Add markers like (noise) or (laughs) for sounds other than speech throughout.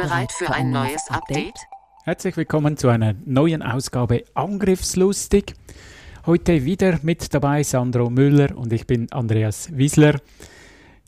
Bereit für ein neues Update? Herzlich willkommen zu einer neuen Ausgabe Angriffslustig. Heute wieder mit dabei Sandro Müller und ich bin Andreas Wiesler.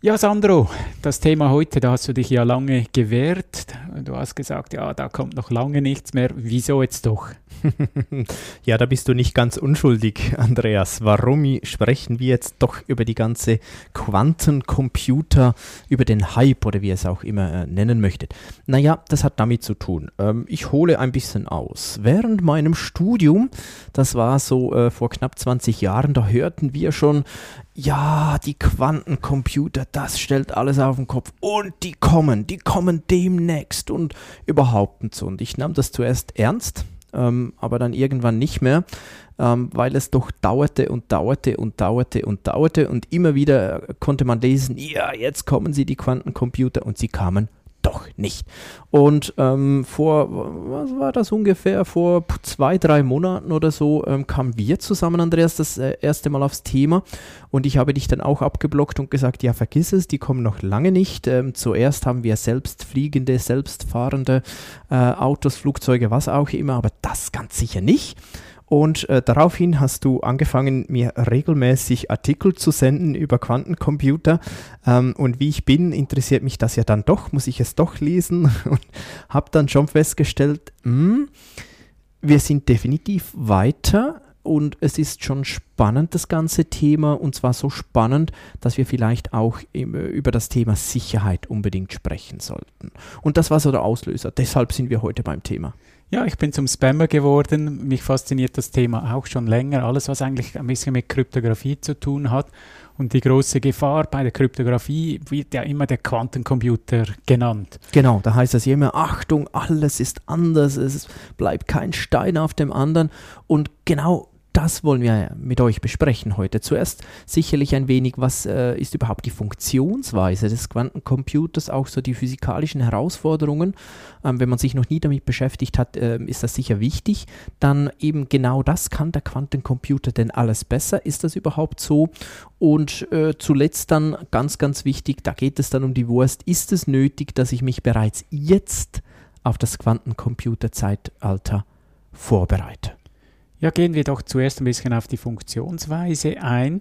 Ja, Sandro, das Thema heute, da hast du dich ja lange gewehrt. Du hast gesagt, ja, da kommt noch lange nichts mehr. Wieso jetzt doch? (laughs) ja, da bist du nicht ganz unschuldig, Andreas. Warum sprechen wir jetzt doch über die ganze Quantencomputer, über den Hype oder wie ihr es auch immer äh, nennen möchtet? Naja, das hat damit zu tun. Ähm, ich hole ein bisschen aus. Während meinem Studium, das war so äh, vor knapp 20 Jahren, da hörten wir schon ja, die Quantencomputer, das stellt alles auf den Kopf. Und die kommen, die kommen demnächst und überhaupt und so. Und ich nahm das zuerst ernst, ähm, aber dann irgendwann nicht mehr, ähm, weil es doch dauerte und dauerte und dauerte und dauerte und immer wieder konnte man lesen, ja, jetzt kommen sie, die Quantencomputer, und sie kamen doch nicht. Und ähm, vor, was war das ungefähr, vor zwei, drei Monaten oder so, ähm, kamen wir zusammen, Andreas, das äh, erste Mal aufs Thema. Und ich habe dich dann auch abgeblockt und gesagt, ja, vergiss es, die kommen noch lange nicht. Ähm, zuerst haben wir selbstfliegende, selbstfahrende äh, Autos, Flugzeuge, was auch immer, aber das ganz sicher nicht. Und äh, daraufhin hast du angefangen, mir regelmäßig Artikel zu senden über Quantencomputer. Ähm, und wie ich bin, interessiert mich das ja dann doch, muss ich es doch lesen. (laughs) Und habe dann schon festgestellt, mh, hm, wir sind definitiv weiter und es ist schon spannend, das ganze Thema, und zwar so spannend, dass wir vielleicht auch im, über das Thema Sicherheit unbedingt sprechen sollten. Und das war so der Auslöser. Deshalb sind wir heute beim Thema. Ja, ich bin zum Spammer geworden. Mich fasziniert das Thema auch schon länger. Alles, was eigentlich ein bisschen mit Kryptographie zu tun hat. Und die große Gefahr bei der Kryptographie wird ja immer der Quantencomputer genannt. Genau, da heißt es immer, Achtung, alles ist anders, es bleibt kein Stein auf dem anderen. Und genau das wollen wir mit euch besprechen heute. Zuerst sicherlich ein wenig, was äh, ist überhaupt die Funktionsweise des Quantencomputers, auch so die physikalischen Herausforderungen. Ähm, wenn man sich noch nie damit beschäftigt hat, äh, ist das sicher wichtig. Dann eben genau das, kann der Quantencomputer denn alles besser? Ist das überhaupt so? Und äh, zuletzt dann ganz, ganz wichtig, da geht es dann um die Wurst, ist es nötig, dass ich mich bereits jetzt auf das Quantencomputerzeitalter vorbereite? Ja, gehen wir doch zuerst ein bisschen auf die Funktionsweise ein.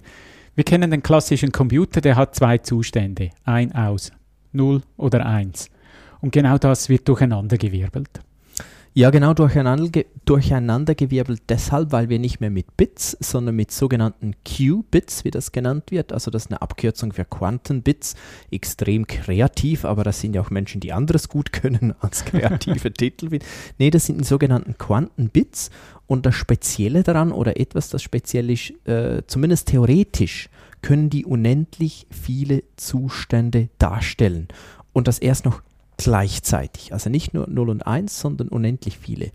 Wir kennen den klassischen Computer, der hat zwei Zustände, ein aus, 0 oder 1. Und genau das wird durcheinandergewirbelt. Ja, genau durcheinander, durcheinandergewirbelt deshalb, weil wir nicht mehr mit Bits, sondern mit sogenannten Q-Bits, wie das genannt wird, also das ist eine Abkürzung für Quantenbits, extrem kreativ, aber das sind ja auch Menschen, die anderes gut können (laughs) als kreative (laughs) Titel. Nee, das sind die sogenannten Quantenbits und das Spezielle daran oder etwas, das speziell ist, äh, zumindest theoretisch, können die unendlich viele Zustände darstellen. Und das erst noch gleichzeitig. Also nicht nur 0 und 1, sondern unendlich viele.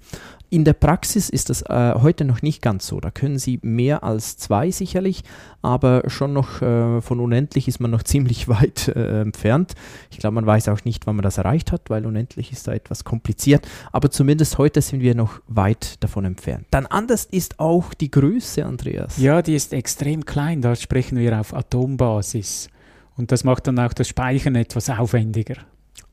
In der Praxis ist das äh, heute noch nicht ganz so. Da können Sie mehr als zwei sicherlich, aber schon noch äh, von unendlich ist man noch (laughs) ziemlich weit äh, entfernt. Ich glaube, man weiß auch nicht, wann man das erreicht hat, weil unendlich ist da etwas kompliziert. Aber zumindest heute sind wir noch weit davon entfernt. Dann anders ist auch die Größe, Andreas. Ja, die ist extrem klein. Da sprechen wir auf Atombasis. Und das macht dann auch das Speichern etwas aufwendiger.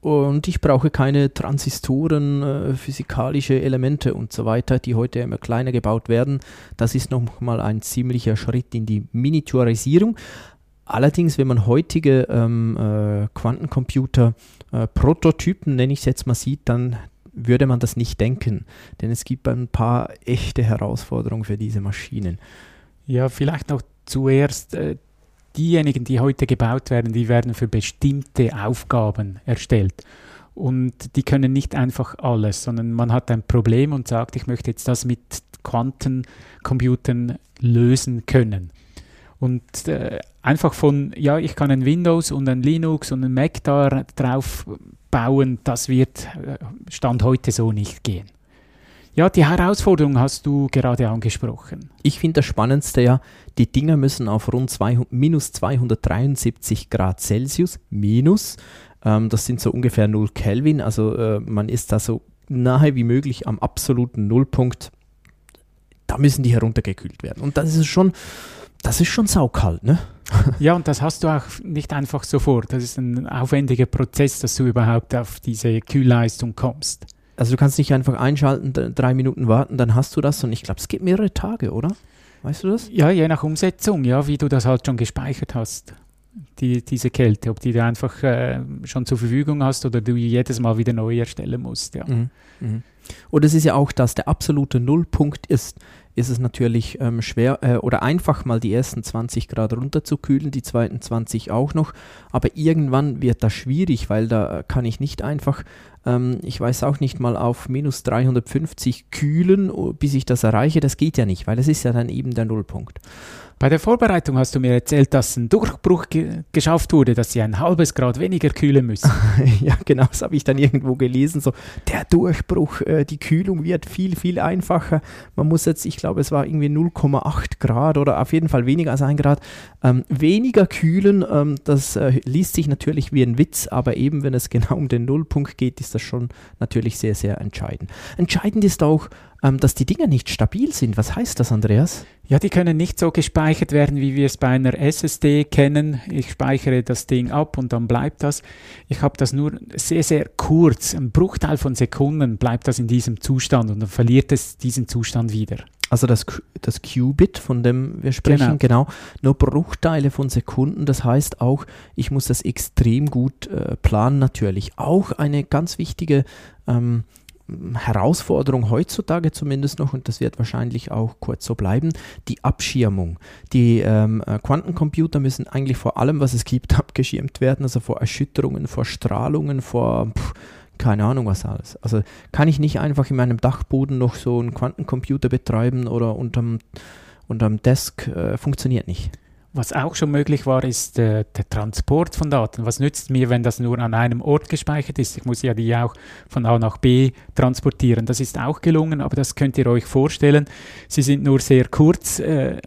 Und ich brauche keine Transistoren, äh, physikalische Elemente und so weiter, die heute immer kleiner gebaut werden. Das ist nochmal ein ziemlicher Schritt in die Miniaturisierung. Allerdings, wenn man heutige ähm, äh, Quantencomputer-Prototypen, äh, nenne ich es jetzt mal, sieht, dann würde man das nicht denken. Denn es gibt ein paar echte Herausforderungen für diese Maschinen. Ja, vielleicht noch zuerst äh, diejenigen, die heute gebaut werden, die werden für bestimmte Aufgaben erstellt. Und die können nicht einfach alles, sondern man hat ein Problem und sagt, ich möchte jetzt das mit Quantencomputern lösen können. Und äh, einfach von, ja, ich kann ein Windows und ein Linux und ein Mac da drauf bauen, das wird äh, Stand heute so nicht gehen. Ja, die Herausforderung hast du gerade angesprochen. Ich finde das Spannendste ja, die Dinger müssen auf rund 200, minus 273 Grad Celsius, minus, ähm, das sind so ungefähr 0 Kelvin, also äh, man ist da so nahe wie möglich am absoluten Nullpunkt. Da müssen die heruntergekühlt werden. Und das ist schon, das ist schon saukalt, ne? (laughs) ja, und das hast du auch nicht einfach sofort. Das ist ein aufwendiger Prozess, dass du überhaupt auf diese Kühlleistung kommst. Also du kannst nicht einfach einschalten, drei Minuten warten, dann hast du das und ich glaube, es geht mehrere Tage, oder? Weißt du das? Ja, je nach Umsetzung, ja, wie du das halt schon gespeichert hast. Die, diese Kälte, ob die du einfach äh, schon zur Verfügung hast oder du jedes Mal wieder neu erstellen musst. Ja. Mhm. Mhm. Und es ist ja auch, dass der absolute Nullpunkt ist, ist es natürlich ähm, schwer äh, oder einfach mal die ersten 20 Grad runterzukühlen, die zweiten 20 auch noch. Aber irgendwann wird das schwierig, weil da kann ich nicht einfach, ähm, ich weiß auch nicht mal auf minus 350 kühlen, bis ich das erreiche. Das geht ja nicht, weil es ist ja dann eben der Nullpunkt. Bei der Vorbereitung hast du mir erzählt, dass ein Durchbruch ge geschafft wurde, dass sie ein halbes Grad weniger kühlen müssen. (laughs) ja, genau, das habe ich dann irgendwo gelesen. So, der Durchbruch, äh, die Kühlung wird viel, viel einfacher. Man muss jetzt, ich glaube, es war irgendwie 0,8 Grad oder auf jeden Fall weniger als ein Grad. Ähm, weniger kühlen, ähm, das äh, liest sich natürlich wie ein Witz, aber eben wenn es (laughs) genau um den Nullpunkt geht, ist das schon natürlich sehr, sehr entscheidend. Entscheidend ist auch, ähm, dass die Dinge nicht stabil sind. Was heißt das, Andreas? Ja, die können nicht so gespeichert werden, wie wir es bei einer SSD kennen. Ich speichere das Ding ab und dann bleibt das. Ich habe das nur sehr, sehr kurz, ein Bruchteil von Sekunden bleibt das in diesem Zustand und dann verliert es diesen Zustand wieder. Also das, das Qubit, von dem wir sprechen, genau. genau, nur Bruchteile von Sekunden. Das heißt auch, ich muss das extrem gut äh, planen natürlich. Auch eine ganz wichtige ähm, Herausforderung heutzutage zumindest noch, und das wird wahrscheinlich auch kurz so bleiben, die Abschirmung. Die ähm, äh, Quantencomputer müssen eigentlich vor allem, was es gibt, (laughs) abgeschirmt werden, also vor Erschütterungen, vor Strahlungen, vor pff, keine Ahnung was alles. Also kann ich nicht einfach in meinem Dachboden noch so einen Quantencomputer betreiben oder unterm, unterm Desk, äh, funktioniert nicht. Was auch schon möglich war, ist äh, der Transport von Daten. Was nützt mir, wenn das nur an einem Ort gespeichert ist? Ich muss ja die auch von A nach B transportieren. Das ist auch gelungen, aber das könnt ihr euch vorstellen. Sie sind nur sehr kurz äh,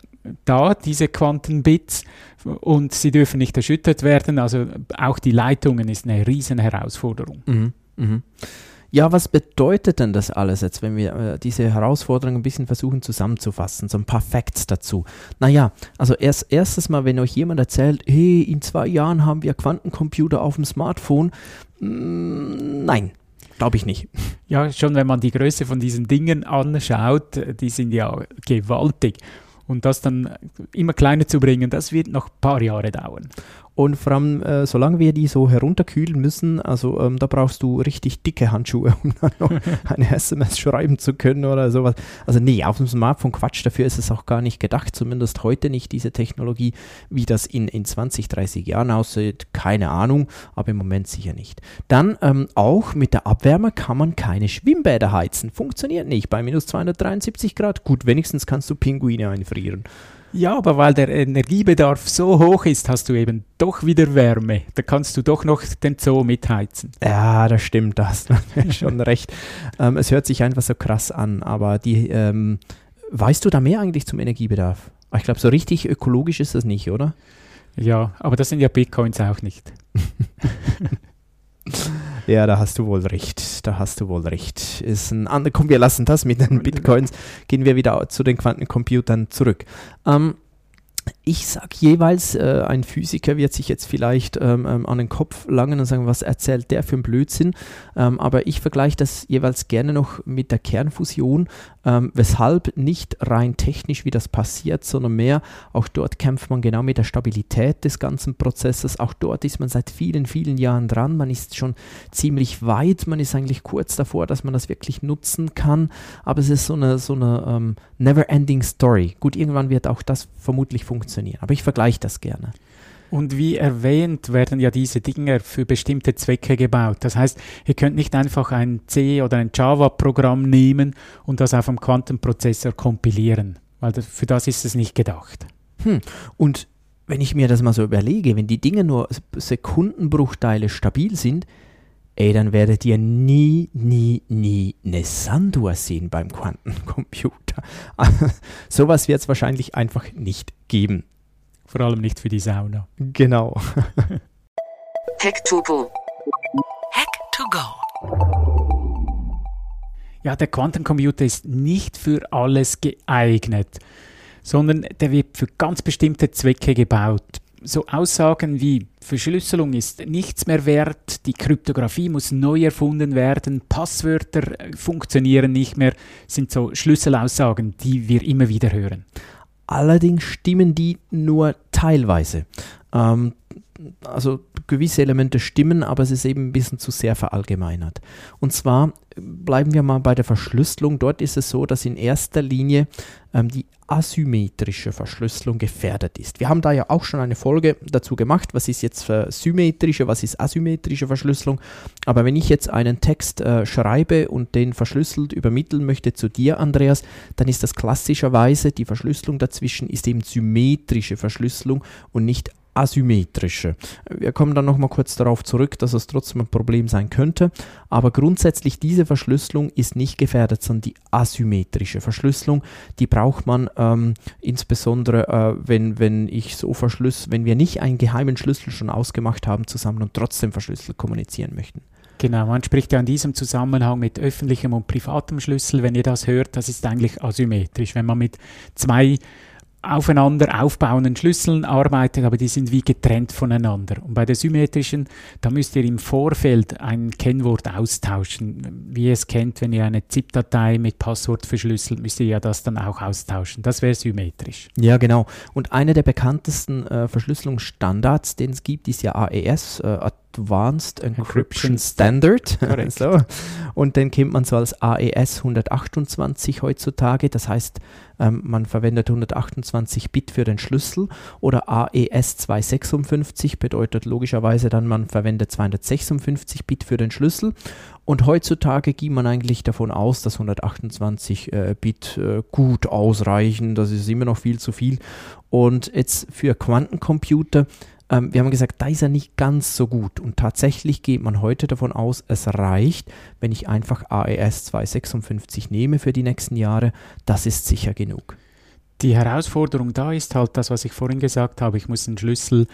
da, diese Quantenbits, und sie dürfen nicht erschüttert werden. Also auch die Leitungen ist eine riesen Herausforderung. Mhm. Mhm. Ja, was bedeutet denn das alles jetzt, wenn wir äh, diese Herausforderungen ein bisschen versuchen zusammenzufassen? So ein paar Facts dazu. Naja, also erst, erstes Mal, wenn euch jemand erzählt, hey, in zwei Jahren haben wir Quantencomputer auf dem Smartphone, mh, mm, nein, Glaube ich nicht. (laughs) Ja, schon wenn man die Größe von diesen Dingen anschaut, die sind ja gewaltig. Und das dann immer kleiner zu bringen, das wird noch ein paar Jahre dauern. Und vor allem, äh, solange wir die so herunterkühlen müssen, also ähm, da brauchst du richtig dicke Handschuhe, (laughs) um dann noch eine SMS schreiben zu können oder sowas. Also nee, auf dem Smartphone Quatsch, dafür ist es auch gar nicht gedacht, zumindest heute nicht diese Technologie, wie das in, in 20, 30 Jahren aussieht, keine Ahnung, aber im Moment sicher nicht. Dann ähm, auch mit der Abwärme kann man keine Schwimmbäder heizen, funktioniert nicht bei minus 273 Grad. Gut, wenigstens kannst du Pinguine einfrieren. Ja, aber weil der Energiebedarf so hoch ist, hast du eben doch wieder Wärme. Da kannst du doch noch den Zoo mitheizen. Ja, das stimmt, da hast du (laughs) schon recht. Ähm, es hört sich einfach so krass an, aber die, ähm, weißt du da mehr eigentlich zum Energiebedarf? Ich glaube, so richtig ökologisch ist das nicht, oder? Ja, aber das sind ja Bitcoins auch nicht. (laughs) (laughs) Ja, da hast du wohl recht. Da hast du wohl recht. Ist ein andere, komm, wir lassen das mit den Bitcoins. Gehen wir wieder zu den Quantencomputern zurück. Ähm, ich sage jeweils, äh, ein Physiker wird sich jetzt vielleicht ähm, ähm, an den Kopf langen und sagen, was erzählt der für ein Blödsinn. Ähm, aber ich vergleiche das jeweils gerne noch mit der Kernfusion, ähm, weshalb nicht rein technisch, wie das passiert, sondern mehr, auch dort kämpft man genau mit der Stabilität des ganzen Prozesses. Auch dort ist man seit vielen, vielen Jahren dran. Man ist schon ziemlich weit. Man ist eigentlich kurz davor, dass man das wirklich nutzen kann. Aber es ist so eine, so eine ähm, never-ending Story. Gut, irgendwann wird auch das vermutlich funktionieren. Aber ich vergleiche das gerne. Und wie erwähnt, werden ja diese Dinger für bestimmte Zwecke gebaut. Das heißt, ihr könnt nicht einfach ein C- oder ein Java-Programm nehmen und das auf einem Quantenprozessor kompilieren, weil das, für das ist es nicht gedacht. Hm. Und wenn ich mir das mal so überlege, wenn die Dinge nur Sekundenbruchteile stabil sind, ey, dann werdet ihr nie, nie, nie eine Sanduhr sehen beim Quantencomputer. (laughs) Sowas wird es wahrscheinlich einfach nicht geben. Vor allem nicht für die Sauna. Genau. (laughs) Hack to go. Hack to go. Ja, der Quantencomputer ist nicht für alles geeignet, sondern der wird für ganz bestimmte Zwecke gebaut so Aussagen wie Verschlüsselung ist nichts mehr wert, die Kryptographie muss neu erfunden werden, Passwörter äh, funktionieren nicht mehr, sind so Schlüsselaussagen, die wir immer wieder hören. Allerdings stimmen die nur teilweise. Ähm, also gewisse Elemente stimmen, aber es ist eben ein bisschen zu sehr verallgemeinert. Und zwar bleiben wir mal bei der Verschlüsselung. Dort ist es so, dass in erster Linie ähm, die asymmetrische Verschlüsselung gefährdet ist. Wir haben da ja auch schon eine Folge dazu gemacht, was ist jetzt symmetrische, was ist asymmetrische Verschlüsselung. Aber wenn ich jetzt einen Text äh, schreibe und den verschlüsselt übermitteln möchte zu dir, Andreas, dann ist das klassischerweise die Verschlüsselung dazwischen ist eben symmetrische Verschlüsselung und nicht asymmetrische. Wir kommen dann nochmal kurz darauf zurück, dass es trotzdem ein Problem sein könnte, aber grundsätzlich diese Verschlüsselung ist nicht gefährdet, sondern die asymmetrische Verschlüsselung, die braucht man ähm, insbesondere, äh, wenn, wenn ich so verschlüssel, wenn wir nicht einen geheimen Schlüssel schon ausgemacht haben zusammen und trotzdem verschlüsselt kommunizieren möchten. Genau, man spricht ja in diesem Zusammenhang mit öffentlichem und privatem Schlüssel. Wenn ihr das hört, das ist eigentlich asymmetrisch. Wenn man mit zwei aufeinander aufbauenden Schlüsseln arbeitet, aber die sind wie getrennt voneinander. Und bei der symmetrischen, da müsst ihr im Vorfeld ein Kennwort austauschen. Wie ihr es kennt, wenn ihr eine ZIP-Datei mit Passwort verschlüsselt, müsst ihr ja das dann auch austauschen. Das wäre symmetrisch. Ja, genau. Und einer der bekanntesten äh, Verschlüsselungsstandards, den es gibt, ist ja AES, äh, Advanced Encryption Standard. (laughs) so. Und den kennt man so als AES 128 heutzutage. Das heißt, ähm, man verwendet 128 Bit für den Schlüssel. Oder AES 256 bedeutet logischerweise dann, man verwendet 256 Bit für den Schlüssel. Und heutzutage geht man eigentlich davon aus, dass 128 äh, Bit äh, gut ausreichen. Das ist immer noch viel zu viel. Und jetzt für Quantencomputer ähm, wir haben gesagt, da ist er nicht ganz so gut. Und tatsächlich geht man heute davon aus, es reicht, wenn ich einfach AES 256 nehme für die nächsten Jahre. Das ist sicher genug. Die Herausforderung da ist halt das, was ich vorhin gesagt habe. Ich muss den Schlüssel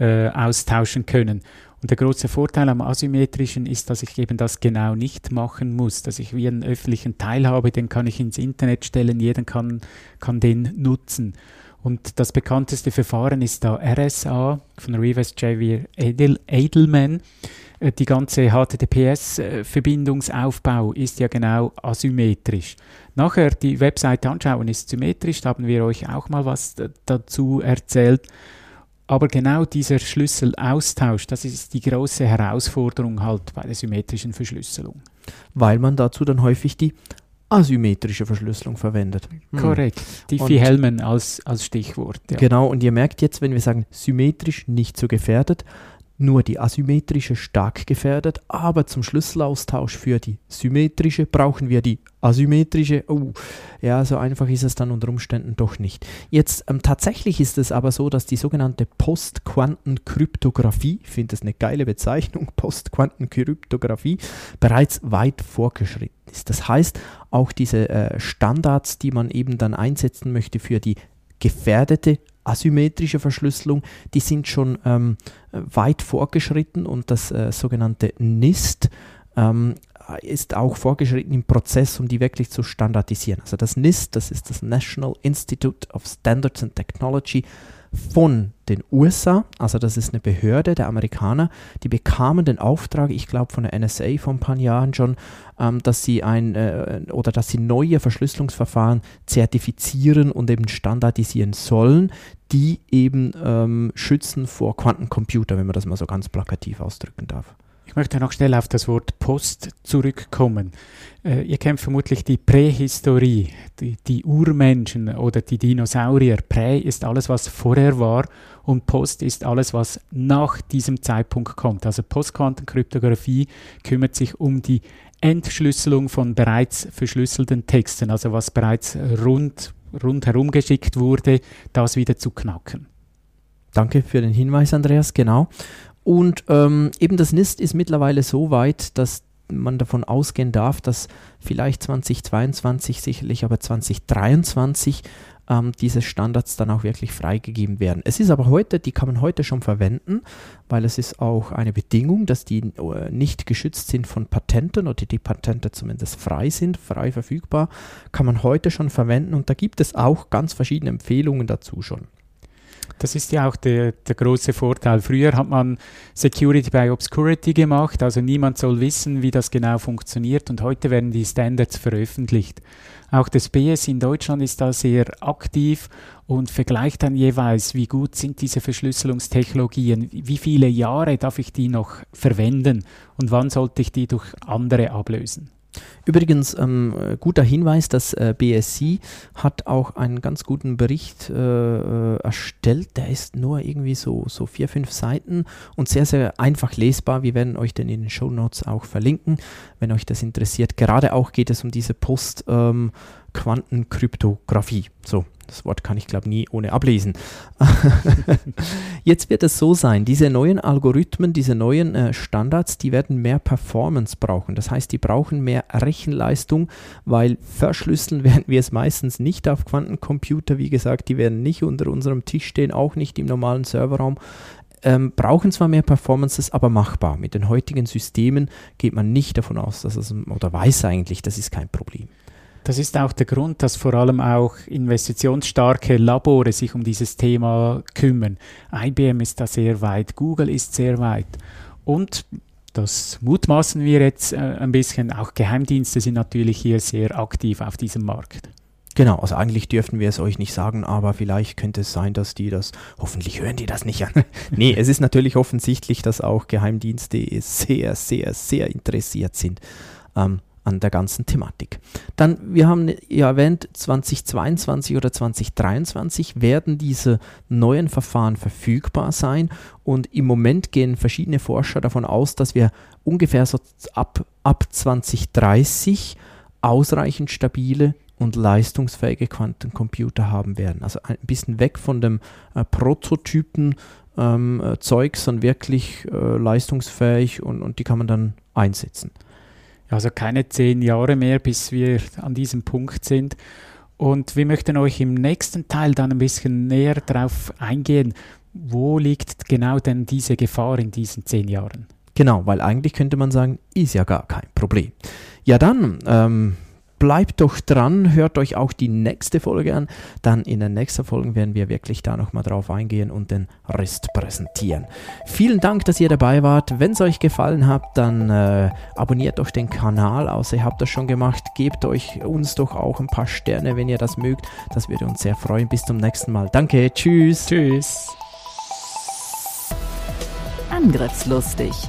äh, austauschen können. Und der große Vorteil am asymmetrischen ist, dass ich eben das genau nicht machen muss, dass ich wie einen öffentlichen Teil habe, den kann ich ins Internet stellen, jeder kann, kann den nutzen. Und das bekannteste Verfahren ist da RSA von Rivers Javier Edel, Edelman. Äh, die ganze HTTPS-Verbindungsaufbau ist ja genau asymmetrisch. Nachher die Webseite anschauen ist symmetrisch, da haben wir euch auch mal was dazu erzählt. Aber genau dieser Schlüsselaustausch, das ist die große Herausforderung halt bei der symmetrischen Verschlüsselung. Weil man dazu dann häufig die asymmetrische Verschlüsselung verwendet. Hm. Korrekt. Diffie-Hellman als, als Stichwort. Ja. Genau, und ihr merkt jetzt, wenn wir sagen symmetrisch, nicht so gefährdet, nur die asymmetrische stark gefährdet, aber zum Schlüsselaustausch für die symmetrische brauchen wir die asymmetrische. Oh, ja, so einfach ist es dann unter Umständen doch nicht. Jetzt ähm, tatsächlich ist es aber so, dass die sogenannte Postquantenkryptographie, ich finde das eine geile Bezeichnung, (laughs) Postquantenkryptographie, bereits weit fortgeschritten ist. Das heißt, auch diese äh, Standards, die man eben dann einsetzen möchte für die gefährdete asymmetrische Verschlüsselung, die sind schon ähm, weit fortgeschritten und das äh, sogenannte NIST ähm, ist auch vorgeschritten im Prozess, um die wirklich zu standardisieren. Also das NIST, das ist das National Institute of Standards and Technology, von den USA, also das ist eine Behörde der Amerikaner, die bekamen den Auftrag, ich glaube von der NSA vor ein paar Jahren schon, ähm, dass sie ein äh, oder dass sie neue Verschlüsselungsverfahren zertifizieren und eben standardisieren sollen, die eben ähm, schützen vor Quantencomputer, wenn man das mal so ganz plakativ ausdrücken darf. Ich möchte noch schnell auf das Wort Post zurückkommen. Äh, ihr kennt vermutlich die Prähistorie, die, die, Urmenschen oder die Dinosaurier. Prä ist alles, was vorher war und Post ist alles, was nach diesem Zeitpunkt kommt. Also Postquantenkryptographie kümmert sich um die Entschlüsselung von bereits verschlüsselten Texten, also was bereits rund rundherum geschickt wurde, das wieder zu knacken. Danke für den Hinweis, Andreas, genau. Und ähm, eben das NIST ist mittlerweile so weit, dass man davon ausgehen darf, dass vielleicht 2022, sicherlich aber 2023 ähm, diese Standards dann auch wirklich freigegeben werden. Es ist aber heute, die kann man heute schon verwenden, weil es ist auch eine Bedingung, dass die äh, nicht geschützt sind von Patenten oder die Patente zumindest frei sind, frei verfügbar, kann man heute schon verwenden und da gibt es auch ganz verschiedene Empfehlungen dazu schon. Das ist ja auch der, der große Vorteil. Früher hat man Security by Obscurity gemacht, also niemand soll wissen, wie das genau funktioniert und heute werden die Standards veröffentlicht. Auch das BS in Deutschland ist da sehr aktiv und vergleicht dann jeweils, wie gut sind diese Verschlüsselungstechnologien, wie viele Jahre darf ich die noch verwenden und wann sollte ich die durch andere ablösen. Übrigens, ähm, guter Hinweis, das äh, BSC hat auch einen ganz guten Bericht äh, äh, erstellt. Der ist nur irgendwie so, so vier, fünf Seiten und sehr, sehr einfach lesbar. Wir werden euch den in den Show Notes auch verlinken, wenn euch das interessiert. Gerade auch geht es um diese Post-Quantenkryptographie. Ähm, so, das Wort kann ich, glaube nie ohne ablesen. (laughs) Jetzt wird es so sein, diese neuen Algorithmen, diese neuen äh, Standards, die werden mehr Performance brauchen. Das heißt, die brauchen mehr Rechenleistung, weil verschlüsseln (laughs) werden wir es meistens nicht auf Quantencomputer. Wie gesagt, die werden nicht unter unserem Tisch stehen, auch nicht im normalen Serverraum. Ähm, brauchen zwar mehr Performances, aber machbar. Mit den heutigen Systemen geht man nicht davon aus, dass es, oder weiß eigentlich, das ist kein Problem. Das ist auch der Grund, dass vor allem auch investitionsstarke Labore sich um dieses Thema kümmern. IBM ist da sehr weit, Google ist sehr weit. Und das mutmaßen wir jetzt äh, ein bisschen, auch Geheimdienste sind natürlich hier sehr aktiv auf diesem Markt. Genau, also eigentlich dürften wir es euch nicht sagen, aber vielleicht könnte es sein, dass die das, hoffentlich hören die das nicht an. (laughs) nee, es ist natürlich offensichtlich, dass auch Geheimdienste sehr, sehr, sehr interessiert sind. Ähm, an der ganzen Thematik. Dann, wir haben ja erwähnt, 2022 oder 2023 werden diese neuen Verfahren verfügbar sein und im Moment gehen verschiedene Forscher davon aus, dass wir ungefähr so ab, ab 2030 ausreichend stabile und leistungsfähige Quantencomputer haben werden. Also ein bisschen weg von dem äh, Prototypen ähm, äh, Zeug, sondern wirklich äh, leistungsfähig und, und die kann man dann einsetzen. Also keine zehn Jahre mehr, bis wir an diesem Punkt sind. Und wir möchten euch im nächsten Teil dann ein bisschen näher darauf eingehen, wo liegt genau denn diese Gefahr in diesen zehn Jahren? Genau, weil eigentlich könnte man sagen, ist ja gar kein Problem. Ja dann, ähm, bleibt doch dran, hört euch auch die nächste Folge an. Dann in der nächsten Folge werden wir wirklich da nochmal drauf eingehen und den Rest präsentieren. Vielen Dank, dass ihr dabei wart. Wenn es euch gefallen hat, dann äh, abonniert doch den Kanal, außer ihr habt das schon gemacht. Gebt euch uns doch auch ein paar Sterne, wenn ihr das mögt. Das würde uns sehr freuen. Bis zum nächsten Mal. Danke, tschüss. Tschüss. Angriffslustig